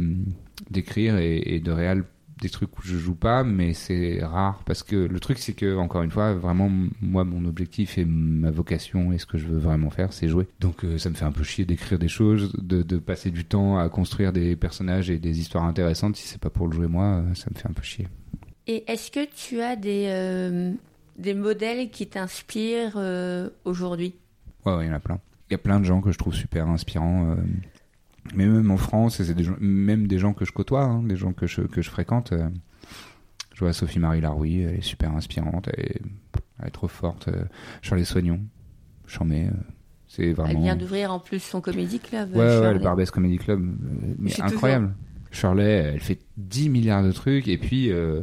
d'écrire et, et de réal des trucs où je joue pas, mais c'est rare parce que le truc c'est que encore une fois, vraiment moi mon objectif et ma vocation et ce que je veux vraiment faire, c'est jouer. Donc euh, ça me fait un peu chier d'écrire des choses, de, de passer du temps à construire des personnages et des histoires intéressantes. Si c'est pas pour le jouer moi, euh, ça me fait un peu chier. Et est-ce que tu as des, euh, des modèles qui t'inspirent euh, aujourd'hui? Ouais, ouais, il y en a plein. Il y a plein de gens que je trouve super inspirants. Euh, mais même en France, et c'est des gens, même des gens que je côtoie, hein, des gens que je, que je fréquente. euh, je vois Sophie-Marie Laroui, elle est super inspirante, elle est, elle est trop forte. euh, Charles Soignon, j'en mets. euh, c'est vraiment. Elle vient d'ouvrir en plus son comédie club. Ouais, ouais, Shirley. le Barbès Comedy Club, euh, mais incroyable. Shirley, elle fait 10 milliards de trucs et puis euh,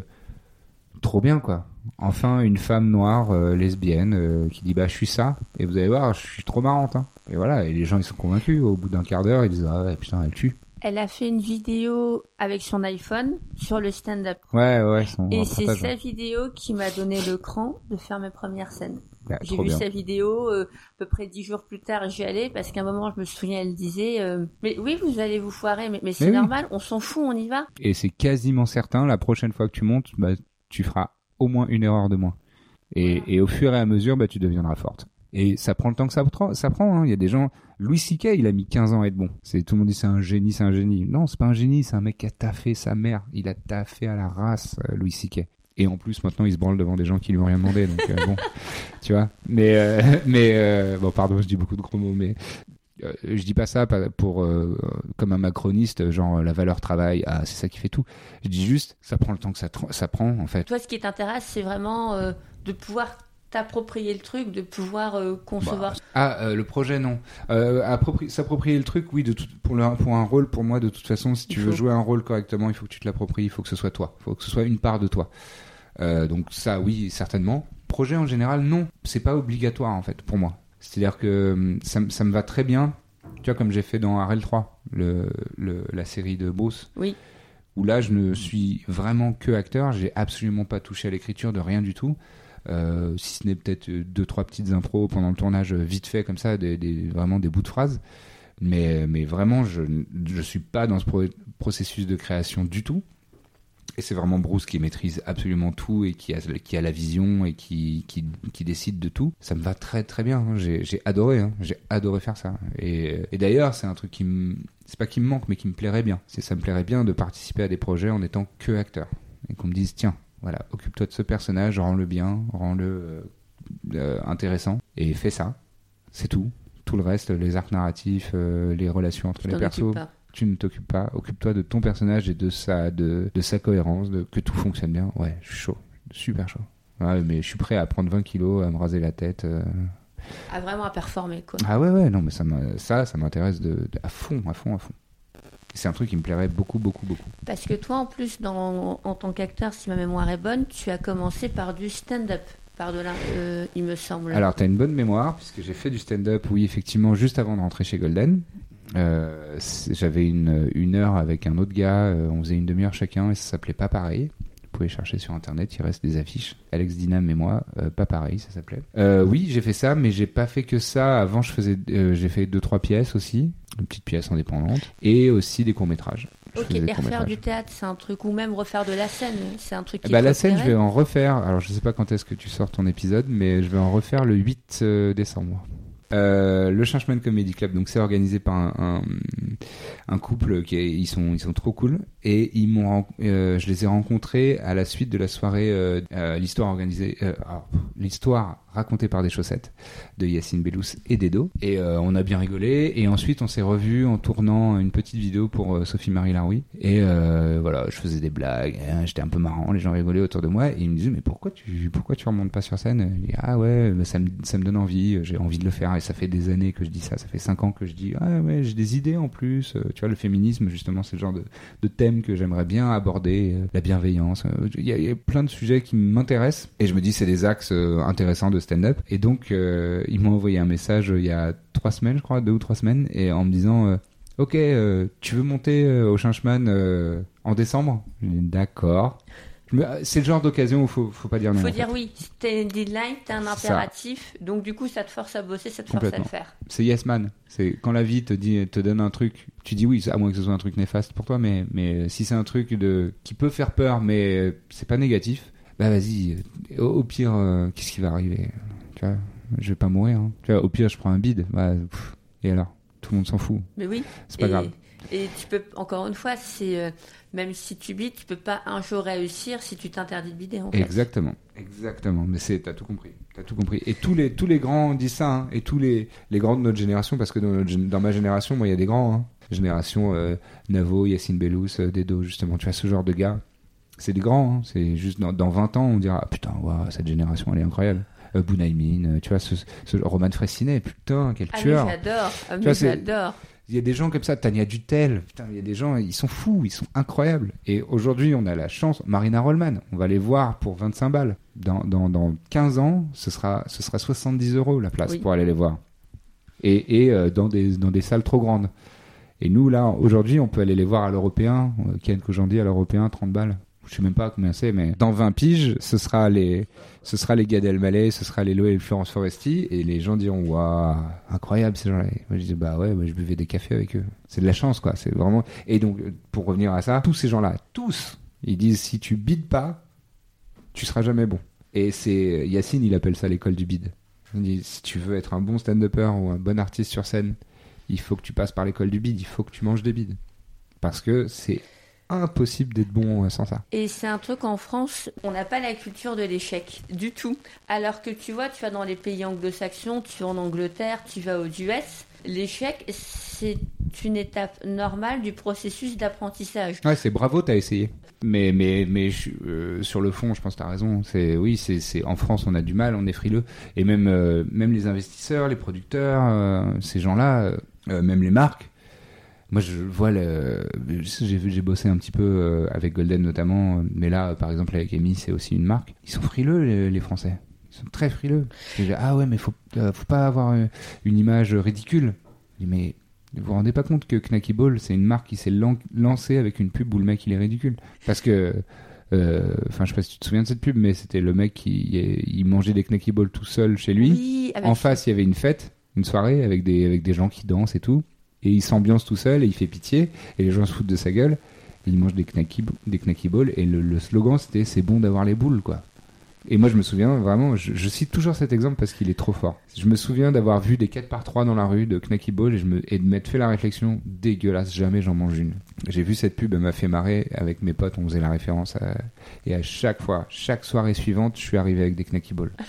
trop bien quoi. Enfin, une femme noire euh, lesbienne euh, qui dit bah je suis ça et vous allez voir, je suis trop marrante. hein. Et voilà, et les gens ils sont convaincus. Au bout d'un quart d'heure, ils disent ah ouais, putain elle tue. Elle a fait une vidéo avec son iPhone sur le stand-up. Ouais ouais, son Et c'est sa vidéo qui m'a donné le cran de faire mes premières scènes. Ouais, J'ai vu bien. sa vidéo euh, à peu près dix jours plus tard, j'y allais parce qu'à un moment, je me souviens, elle disait euh, Mais oui, vous allez vous foirer, mais, mais c'est oui. normal, on s'en fout, on y va. Et c'est quasiment certain, la prochaine fois que tu montes, bah, tu feras au moins une erreur de moins. Et, et au fur et à mesure, bah, tu deviendras forte. Et ça prend le temps que ça, prend- ça prend. hein. Il y a des gens. Louis C.K. il a mis 15 ans à être bon. C'est tout le monde dit c'est un génie, c'est un génie. Non, c'est pas un génie, c'est un mec qui a taffé sa mère. Il a taffé à la race, euh, Louis C.K. Et en plus, maintenant, il se branle devant des gens qui lui ont rien demandé. Donc euh, bon, *laughs* tu vois? Mais euh, *laughs* mais euh, bon, pardon, je dis beaucoup de gros mots, mais je dis pas ça pour euh, comme un macroniste, genre euh, la valeur travail, ah c'est ça qui fait tout. Je dis juste, ça prend le temps que ça, prend en fait. Toi, ce qui t'intéresse, c'est vraiment euh, de pouvoir t'approprier le truc, de pouvoir euh, concevoir. Bah, ah, euh, le projet, non. Euh, appropri- S'approprier le truc, oui, de tout- pour, le- pour un rôle, pour moi, de toute façon, si Il tu veux faut. jouer un rôle correctement, il faut que tu te l'appropries, il faut que ce soit toi, il faut que ce soit une part de toi. Euh, donc ça, oui, certainement. Projet en général, non, c'est pas obligatoire en fait pour moi. C'est-à-dire que hum, ça, me- ça me va très bien, tu vois, comme j'ai fait dans RL3, le, le- la série de Beauce. Oui. Où là, je ne suis vraiment que acteur, j'ai absolument pas touché à l'écriture de rien du tout. Euh, si ce n'est peut-être euh, deux trois petites impros pendant le tournage euh, vite fait comme ça des, des- vraiment des bouts de phrases mais mais vraiment je je suis pas dans ce pro- processus de création du tout et c'est vraiment Bruce qui maîtrise absolument tout et qui a qui a la vision et qui qui, qui décide de tout ça me va très très bien hein. j'ai adoré hein. j'ai adoré faire ça et, et d'ailleurs c'est un truc qui me c'est pas qui me manque mais qui me plairait bien c'est ça me plairait bien de participer à des projets en étant que acteur et qu'on me dise tiens voilà, occupe-toi de ce personnage, rends-le bien, rends-le euh, euh, intéressant et fais ça. C'est tout. Tout le reste, les arcs narratifs, euh, les relations entre les persos, pas. Tu ne t'occupes pas. Occupe-toi de ton personnage et de sa, de, de sa cohérence, de, que tout fonctionne bien. Ouais, je suis chaud. Super chaud. Ouais, mais je suis prêt à prendre 20 kilos, à me raser la tête. euh. Ah, vraiment à performer, quoi. Ah ouais, ouais, non, mais ça, ça, ça m'intéresse de, de- à fond, à fond, à fond. C'est un truc qui me plairait beaucoup, beaucoup, beaucoup. Parce que toi, en plus, dans, en tant qu'acteur, si ma mémoire est bonne, tu as commencé par du stand-up. Par-delà, euh, il me semble. Alors, tu as une bonne mémoire, puisque j'ai fait du stand-up, oui, effectivement, juste avant de rentrer chez Golden. Euh, J'avais une, une heure avec un autre gars, euh, on faisait une demi-heure chacun, et ça s'appelait Pas Pareil. Vous pouvez chercher sur internet, il reste des affiches. Alex Dinam et moi, euh, Pas Pareil, ça s'appelait. Euh, oui, j'ai fait ça, mais j'ai pas fait que ça. Avant, je faisais, euh, j'ai fait deux, trois pièces aussi, une petite pièce indépendante, et aussi des courts-métrages. Je ok, et refaire du théâtre, c'est un truc, ou même refaire de la scène, c'est un truc qui bah, la scène, je vais en refaire. Alors, je sais pas quand est-ce que tu sors ton épisode, mais je vais en refaire le 8 euh, décembre. Euh, le Changeman Comedy Club, donc c'est organisé par un, couple qui est- ils sont ils sont trop cool. Et ils m'ont euh, je les ai rencontrés à la suite de la soirée euh, l'histoire organisée alors, l'histoire racontée par des chaussettes de Yacine Bellous et d'Edo. Et on a bien rigolé. Et ensuite on s'est revus en tournant une petite vidéo pour Sophie Marie Laroui. Et voilà je faisais des blagues hein, j'étais un peu marrant les gens rigolaient autour de moi. Et ils me disaient mais pourquoi tu pourquoi tu remontes pas sur scène? Je dis, ah ouais bah, ça me ça me donne envie j'ai envie de le faire ça fait des années que je dis ça. Ça fait cinq ans que je dis ah ouais j'ai des idées en plus. Euh, tu vois le féminisme justement c'est le genre de, thème que j'aimerais bien aborder euh, la bienveillance. Euh, il y, a- plein de sujets qui m'intéressent et je me dis c'est des axes intéressants de stand-up. Et donc euh, ils m'ont envoyé un message il y a trois semaines je crois deux ou trois semaines et en me disant ok tu veux monter au Changeman en décembre? D'accord c'est le genre d'occasion où faut faut pas dire non Faut en dire fait. oui, t'as une deadline, t'as un ça. impératif, donc du coup ça te force à bosser, ça te force à le faire. c'est yes man. C'est quand la vie te dit, te donne un truc, tu dis oui, à moins que ce soit un truc néfaste pour toi, mais mais si c'est un truc de qui peut faire peur, mais c'est pas négatif, bah vas-y. Au, au pire, euh, qu'est-ce qui va arriver? Tu vois, je vais pas mourir. hein. Tu vois, au pire, je prends un bide. Bah, pff, et alors, tout le monde s'en fout. Mais oui. C'est pas et, grave. Et tu peux, encore une fois, c'est euh, même si tu bides, tu peux pas un jour réussir si tu t'interdis de bider en fait. Exactement, exactement. Mais c'est, t'as tout compris, t'as tout compris. Et tous les tous les grands disent ça, hein. et tous les les grands de notre génération, parce que dans, notre gén- dans ma génération, moi, il y a des grands. Hein. Génération euh, Navo, Yacine Bellous, euh, Dedo, justement. Tu vois ce genre de gars, c'est des grands. hein. C'est juste dans, dans 20 ans, on dira ah, putain, waouh, cette génération, elle est incroyable. Euh, Bunaimin, euh, tu vois, ce, ce Roman Fressinet, putain, quel Ah mais tueur. j'adore, ah, j'adore. Il y a des gens comme ça, Tania Dutel, putain, il y a des gens, ils sont fous, ils sont incroyables. Et aujourd'hui, on a la chance, Marina Rollman, on va les voir pour 25 balles. Dans, dans, dans 15 ans, ce sera, ce sera 70 euros la place Oui. pour aller les voir. Et, et euh, dans, des, dans des salles trop grandes. Et nous, là, aujourd'hui, on peut aller les voir à l'européen. Euh, Ken Kojandi à l'européen, 30 balles. Je sais même pas combien c'est, mais dans 20 piges, ce sera les, ce sera les Gad Elmaleh, ce sera les Loé et Florence Foresti, et les gens diront, waouh, incroyable ces gens-là. Moi, je dis, bah ouais, moi, je buvais des cafés avec eux. C'est de la chance, quoi. C'est vraiment. Et donc, euh, pour revenir à ça, tous ces gens-là, tous, ils disent, si tu bides pas, tu seras jamais bon. Et c'est Yacine, il appelle ça l'école du bide. Il dit, si tu veux être un bon stand-upper ou un bon artiste sur scène, il faut que tu passes par l'école du bide, il faut que tu manges des bides. Parce que c'est impossible d'être bon euh, sans ça. Et c'est un truc en France, on n'a pas la culture de l'échec du tout. Alors que tu vois, tu vas dans les pays anglo-saxons, tu vas en Angleterre, tu vas aux US, l'échec c'est une étape normale du processus d'apprentissage. Ouais, c'est bravo, t'as essayé. Mais, mais, mais je- euh, sur le fond, je pense que t'as raison. C'est, oui, c'est, en France, on a du mal, on est frileux. Et même, euh, même les investisseurs, les producteurs, euh, ces gens-là, même les marques. Moi, je vois le, j'ai vu, j'ai bossé un petit peu euh, avec Golden notamment, euh, mais là, par exemple, avec Amy, c'est aussi une marque. Ils sont frileux, les, les Français. Ils sont très frileux. J'ai, ah ouais, mais faut, euh, faut pas avoir euh, une image ridicule. Je dis, mais vous vous rendez pas compte que Knacky Ball, c'est une marque qui s'est lan- lancée avec une pub où le mec il est ridicule Parce que, euh, enfin, je sais pas si tu te souviens de cette pub, mais c'était le mec qui il mangeait des Knacky Balls tout seul chez lui. Oui, avec En face, il y avait une fête, une soirée avec des, avec des gens qui dansent et tout. Et il s'ambiance tout seul et il fait pitié. Et les gens se foutent de sa gueule. Il mange des knacky, des knacky balls. Et le, le slogan, c'était c'est bon d'avoir les boules, quoi. Et moi, je me souviens vraiment, je, je cite toujours cet exemple parce qu'il est trop fort. Je me souviens d'avoir vu des 4 par 3 dans la rue de Knacky Ball et, je me, et de m'être fait la réflexion dégueulasse, jamais j'en mange une. J'ai vu cette pub, elle m'a fait marrer. Avec mes potes, on faisait la référence. à- et à chaque fois, chaque soirée suivante, je suis arrivé avec des Knacky Ball. *laughs*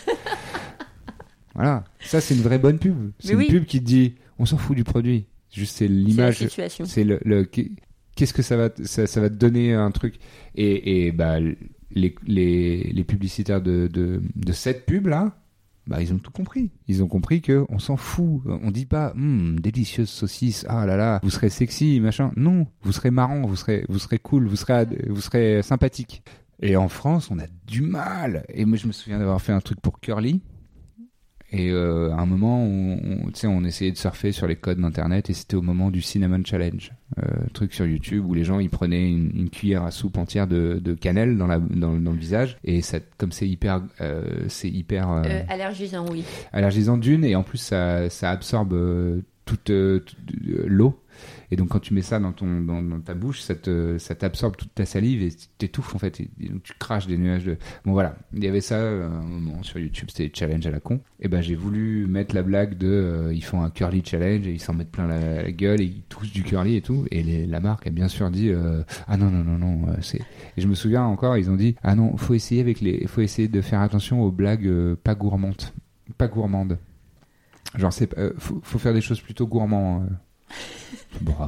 Voilà. Ça, c'est une vraie bonne pub. C'est une oui. pub qui te dit, on s'en fout du produit. Juste, c'est l'image. situation. C'est le, le- qu'est-ce que ça va, te- ça, ça va te donner un truc? Et, et bah, les, les, les publicitaires de, de, de cette pub là, bah, ils ont tout compris. Ils ont compris que on s'en fout. On dit pas, Hum, délicieuse saucisse, ah là là, vous serez sexy, machin. Non, vous serez marrant, vous serez, vous serez cool, vous serez, vous serez sympathique. Et en France, on a du mal. Et moi, je me souviens d'avoir fait un truc pour Curly. Et euh, à un moment, on, on- tu sais, on essayait de surfer sur les codes d'internet et c'était au moment du Cinnamon Challenge, euh, truc sur YouTube où les gens ils prenaient une, une cuillère à soupe entière de, de cannelle dans, la, dans, dans le visage et ça, comme c'est hyper, euh, c'est hyper euh, Euh, allergisant, oui. allergisant d'une et en plus ça, ça absorbe euh, toute, toute, l'eau et donc quand tu mets ça dans ton dans, ta bouche ça te ça t'absorbe toute ta salive et t'étouffes en fait. Et, donc tu craches des nuages de bon voilà. Il y avait ça euh, un moment sur YouTube c'était des challenges à la con. Et ben j'ai voulu mettre la blague de euh, ils font un curly challenge et ils s'en mettent plein la, gueule et ils touchent du curly et tout. Et la marque a bien sûr dit euh, ah non non non non euh, c'est et je me souviens encore ils ont dit ah non faut essayer avec les faut essayer de faire attention aux blagues pas gourmandes. Pas gourmandes. Genre c'est euh, faut, faire des choses plutôt gourmands euh. *laughs* Bon, ah,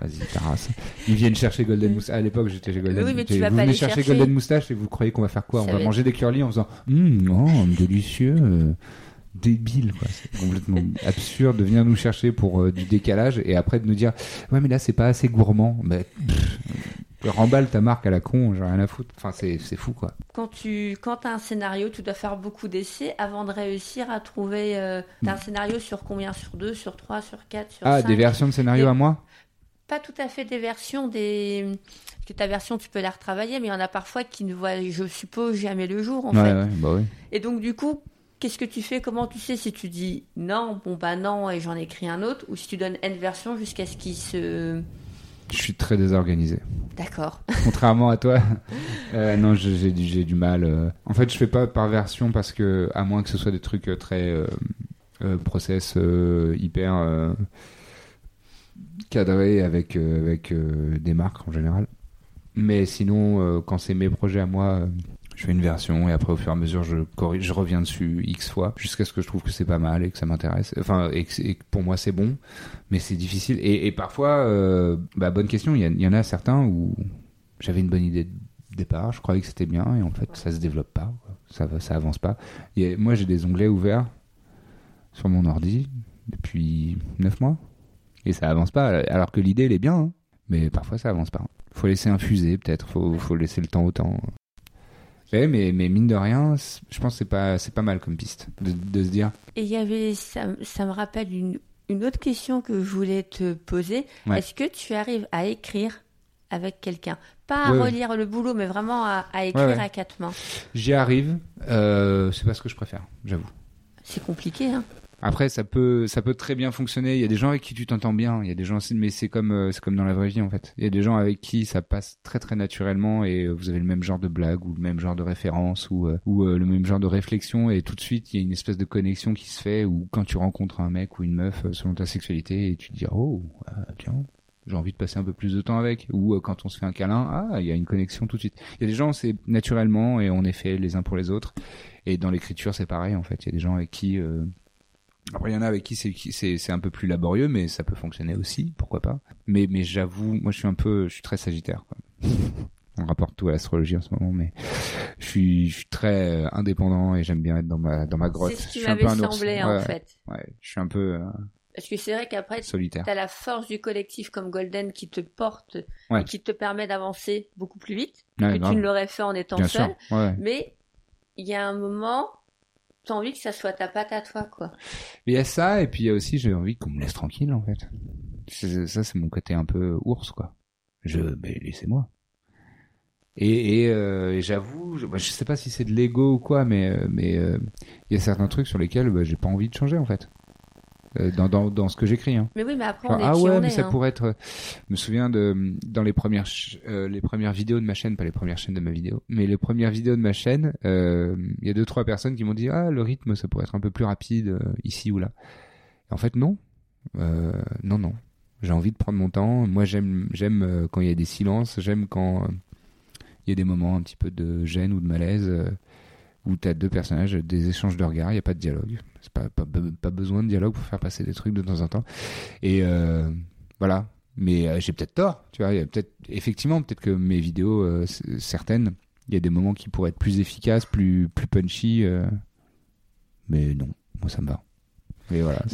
vas-y, ta race. Ils viennent chercher Golden Moustache. À l'époque, j'étais chez Golden Oui, mais tu Vous pas venez les chercher, chercher. Golden Moustache et vous croyez qu'on va faire quoi Ça On va manger des curly en faisant Hum, oh, délicieux. Débile, quoi. C'est complètement *laughs* absurde de venir nous chercher pour euh, du décalage et après de nous dire Ouais, mais là, c'est pas assez gourmand. Pff, remballe ta marque à la con, j'ai rien à foutre. Enfin, c'est fou, quoi. Quand tu quand as un scénario, tu dois faire beaucoup d'essais avant de réussir à trouver. Euh, t'as un scénario sur combien? Sur 2, sur 3, sur 4, sur Hmm. Ah, 5 des versions de scénario Des- à moi? Pas tout à fait des versions, des. Parce que ta version, tu peux la retravailler, mais il y en a parfois qui ne voient, je suppose, jamais le jour, en Ouais, fait. ouais, bah oui. Et donc, du coup, qu'est-ce que tu fais? Comment tu sais si tu dis non, bon bah non, et j'en écris un autre, ou si tu donnes N version jusqu'à ce qu'il se. Je suis très désorganisé. D'accord. *laughs* Contrairement à toi, *laughs* euh, non, j'ai du, mal. euh. En fait, je fais pas par version parce que, à moins que ce soit des trucs euh, très euh, process hyper cadrés avec, avec des marques en général. Mais sinon, quand c'est mes projets à moi, je fais une version et après, au fur et à mesure, je corrige, je reviens dessus x fois jusqu'à ce que je trouve que c'est pas mal et que ça m'intéresse. Enfin, et que, pour moi, c'est bon, mais c'est difficile. Et, parfois, euh, bah, bonne question, il y, en a certains où j'avais une bonne idée de départ, je croyais que c'était bien et en fait, ça se développe pas, ça, ça avance pas. Moi, j'ai des onglets ouverts sur mon ordi depuis 9 mois et ça avance pas, alors que l'idée, elle est bien, hein. mais parfois, ça avance pas. Faut laisser infuser, peut-être, faut, faut laisser le temps au temps. Mais, mais mine de rien, je pense que c'est pas, c'est pas mal comme piste de, de se dire. Et il y avait, ça, ça me rappelle une, une autre question que je voulais te poser. Ouais. Est-ce que tu arrives à écrire avec quelqu'un? Pas à Ouais, ouais. relire le boulot, mais vraiment à, à écrire à quatre mains. J'y arrive, euh, c'est pas ce que je préfère, j'avoue. C'est compliqué, hein Après, ça peut, ça peut très bien fonctionner. Il y a des gens avec qui tu t'entends bien. Il y a des gens, mais c'est comme, euh, c'est comme dans la vraie vie en fait. Il y a des gens avec qui ça passe très très naturellement et euh, vous avez le même genre de blague ou le même genre de référence ou euh, ou le même genre de réflexion et tout de suite il y a une espèce de connexion qui se fait ou quand tu rencontres un mec ou une meuf selon ta sexualité et tu te dis oh ah, tiens j'ai envie de passer un peu plus de temps avec ou quand on se fait un câlin ah il y a une connexion tout de suite il y a des gens c'est naturellement et on est fait les uns pour les autres et dans l'écriture c'est pareil en fait il y a des gens avec qui euh, après, il y en a avec qui c'est un peu plus laborieux, mais ça peut fonctionner aussi, pourquoi pas. Mais mais j'avoue, moi je suis un peu, je suis très Sagittaire. Quoi. *laughs* On rapporte tout à l'astrologie en ce moment, mais je suis je suis très euh, indépendant et j'aime bien être dans ma dans ma grotte. C'est ce qui m'avait ours. semblé, en Ouais, fait. Ouais, je suis un peu euh, Parce que c'est vrai qu'après, tu as la force du collectif comme Golden qui te porte Ouais. et qui te permet d'avancer beaucoup plus vite Ouais, que grave. tu ne l'aurais fait en étant Bien seul. Ouais. Mais il y a un moment, tu as envie que ça soit ta patte à toi, quoi. Il y a ça, et puis il y a aussi, j'ai envie qu'on me laisse tranquille, en fait. Ça, c'est mon côté un peu ours, quoi. Je, ben, laissez-moi. Et, et, euh, et j'avoue, je, bah, je sais pas si c'est de l'ego ou quoi, mais euh, mais euh, il y a certains trucs sur lesquels bah, j'ai pas envie de changer, en fait. Euh, dans, dans, dans ce que j'écris, hein. Mais oui, mais après, on est ah qui ouais, on mais est. ça hein. pourrait être. Je me souviens de dans les premières euh, les premières vidéos de ma chaîne, pas les premières chaînes de ma vidéo, mais les premières vidéos de ma chaîne. euh, Il y a deux trois personnes qui m'ont dit ah le rythme ça pourrait être un peu plus rapide euh, ici ou là. En fait non, Euh, non non. J'ai envie de prendre mon temps. Moi j'aime j'aime euh, quand il y a des silences. J'aime quand euh, il y a des moments un petit peu de gêne ou de malaise. Où tu as deux personnages, des échanges de regards, il n'y a pas de dialogue. C'est pas, pas, pas, besoin de dialogue pour faire passer des trucs de temps en temps. Et euh, voilà. Mais euh, j'ai peut-être tort, tu vois. Y a peut-être, effectivement, peut-être que mes vidéos, euh, certaines, il y a des moments qui pourraient être plus efficaces, plus, plus punchy. mais non, moi ça me va.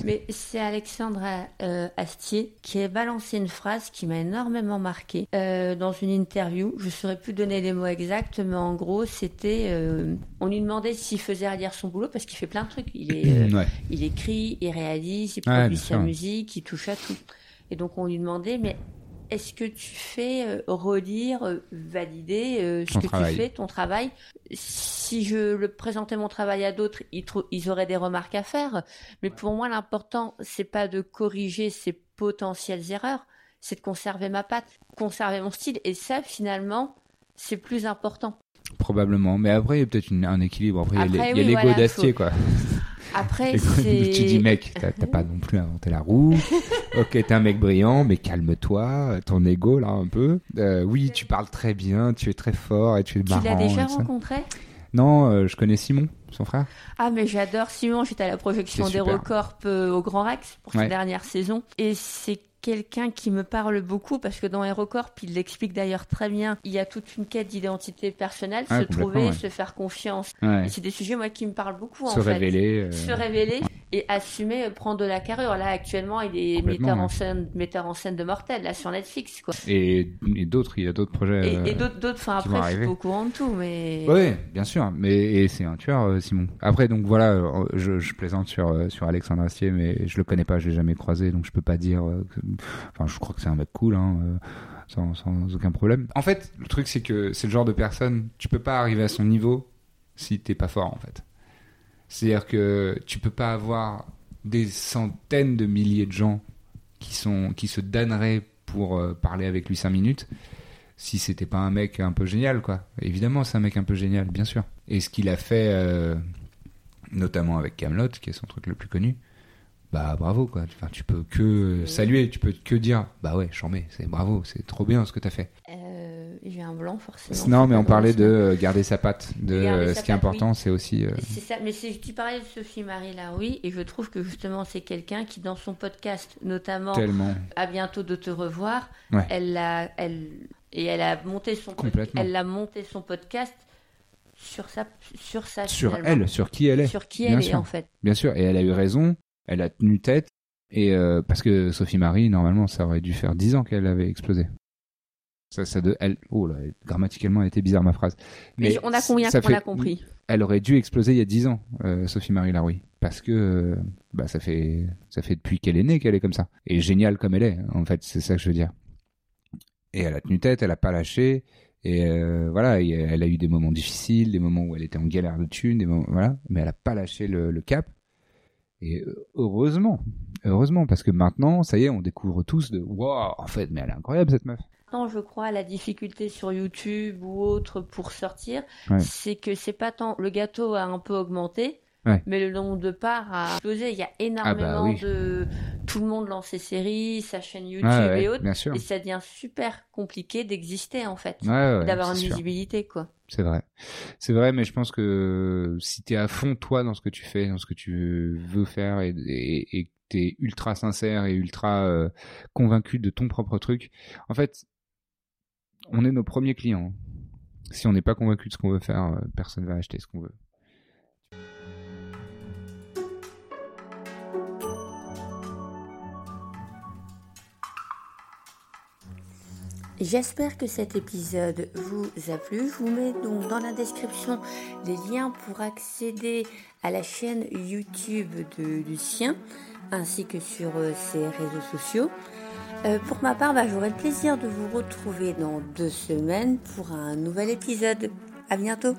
Mais c'est Alexandre euh, Astier qui a balancé une phrase qui m'a énormément marqué euh, dans une interview. Je ne saurais plus donner les mots exacts, mais en gros, c'était. Euh, on lui demandait s'il faisait lire son boulot parce qu'il fait plein de trucs. Il, est, *clears throat* il écrit, il réalise, il produit sa musique, il touche à tout. Et donc on lui demandait, mais est-ce que tu fais euh, relire, euh, valider euh, ce que tu fais, ton travail? Si je le présentais mon travail à d'autres, ils, auraient des remarques à faire. Mais pour moi, l'important, c'est pas de corriger ces potentielles erreurs, c'est de conserver ma patte, conserver mon style. Et ça, finalement, c'est plus important. Probablement. Mais après, il y a peut-être un équilibre. Après, il y a l'ego d'acier, quoi. *laughs* Après, *laughs* c'est. Tu dis, mec, t'as pas non plus inventé la roue. *laughs* ok, t'es un mec brillant, mais calme-toi, ton ego là un peu. Euh, oui, tu parles très bien, tu es très fort et tu es marrant. Tu l'as déjà rencontré? Non, euh, je connais Simon, son frère. Ah, mais j'adore Simon. J'étais à la projection des Records euh, au Grand Rex pour sa dernière saison. Et c'est quelqu'un qui me parle beaucoup parce que dans Aerocorp, il l'explique d'ailleurs très bien. Il y a toute une quête d'identité personnelle, se trouver, se faire confiance. Et c'est des sujets moi qui me parlent beaucoup se en révéler, fait. Se révéler et assumer euh, prendre de la carrure. Là actuellement, il est metteur en scène, metteur en scène de Mortel là sur Netflix quoi. Et, d'autres, il y a d'autres projets. Et, d'autres, d'autres. Enfin après, je suis au courant de tout, mais. Oui, bien sûr. Mais c'est un tueur, euh, Simon. Après donc voilà, je, je plaisante sur euh, sur Alexandre Astier, mais je le connais pas, je l'ai jamais croisé, donc je peux pas dire. Enfin, je crois que c'est un mec cool. Hein, sans, sans, aucun problème. En fait, le truc, c'est que c'est le genre de personne, tu peux pas arriver à son niveau si t'es pas fort, en fait. C'est-à-dire que tu peux pas avoir des centaines de milliers de gens qui, sont, qui se donneraient pour euh, parler avec lui cinq minutes si c'était pas un mec un peu génial, quoi. Évidemment, c'est un mec un peu génial, bien sûr. Et ce qu'il a fait, euh, notamment avec Camelot, qui est son truc le plus connu, bah bravo quoi. Enfin, tu peux que saluer, tu peux que dire bah ouais, chambé, c'est bravo, c'est trop bien ce que tu as fait. Euh, J'ai un blanc forcément. Non, mais on parlait de euh, garder sa patte. De euh, ce qui est important, c'est aussi. Euh, c'est ça. Mais tu parlais de Sophie Marie Laroui et je trouve que justement c'est quelqu'un qui dans son podcast, notamment Tellement. à bientôt de te revoir, elle a, elle et elle a monté son elle a monté son podcast sur sa sur sa sur elle sur qui elle est sur qui elle est en fait bien sûr et elle a eu raison elle a tenu tête. Et euh, parce que Sophie Marie, normalement, ça aurait dû faire 10 ans qu'elle avait explosé. Ça, ça de, elle, oh là, grammaticalement, elle était bizarre ma phrase. Mais, on a combien qu'on a compris Elle aurait dû exploser il y a 10 ans, euh, Sophie Marie Laroui, parce que euh, bah ça fait ça fait depuis qu'elle est née qu'elle est comme ça. Et géniale comme elle est, en fait, c'est ça que je veux dire. Et elle a tenu tête, elle a pas lâché. Et voilà, elle a eu des moments difficiles, des moments où elle était en galère de thunes, des moments, voilà, mais elle a pas lâché le, le cap. Et euh, heureusement, heureusement, parce que maintenant, ça y est, on découvre tous de waouh, en fait, mais elle est incroyable cette meuf. Tant je crois la difficulté sur YouTube ou autre pour sortir, c'est que c'est pas tant le gâteau a un peu augmenté, mais le nombre de parts a explosé. Il y a énormément ah bah de. Tout le monde lance ses séries, sa chaîne YouTube et autres. Et ça devient super compliqué d'exister, en fait. D'avoir une visibilité, quoi. C'est vrai. C'est vrai, mais je pense que si tu es à fond, toi, dans ce que tu fais, dans ce que tu veux faire et, et, que tu es ultra sincère et ultra euh, convaincu de ton propre truc, en fait, on est nos premiers clients. Si on n'est pas convaincu de ce qu'on veut faire, euh, personne va acheter ce qu'on veut. J'espère que cet épisode vous a plu. Je vous mets donc dans la description les liens pour accéder à la chaîne YouTube de Lucien ainsi que sur euh, ses réseaux sociaux. Euh, pour ma part, bah, j'aurai le plaisir de vous retrouver dans deux semaines pour un nouvel épisode. À bientôt!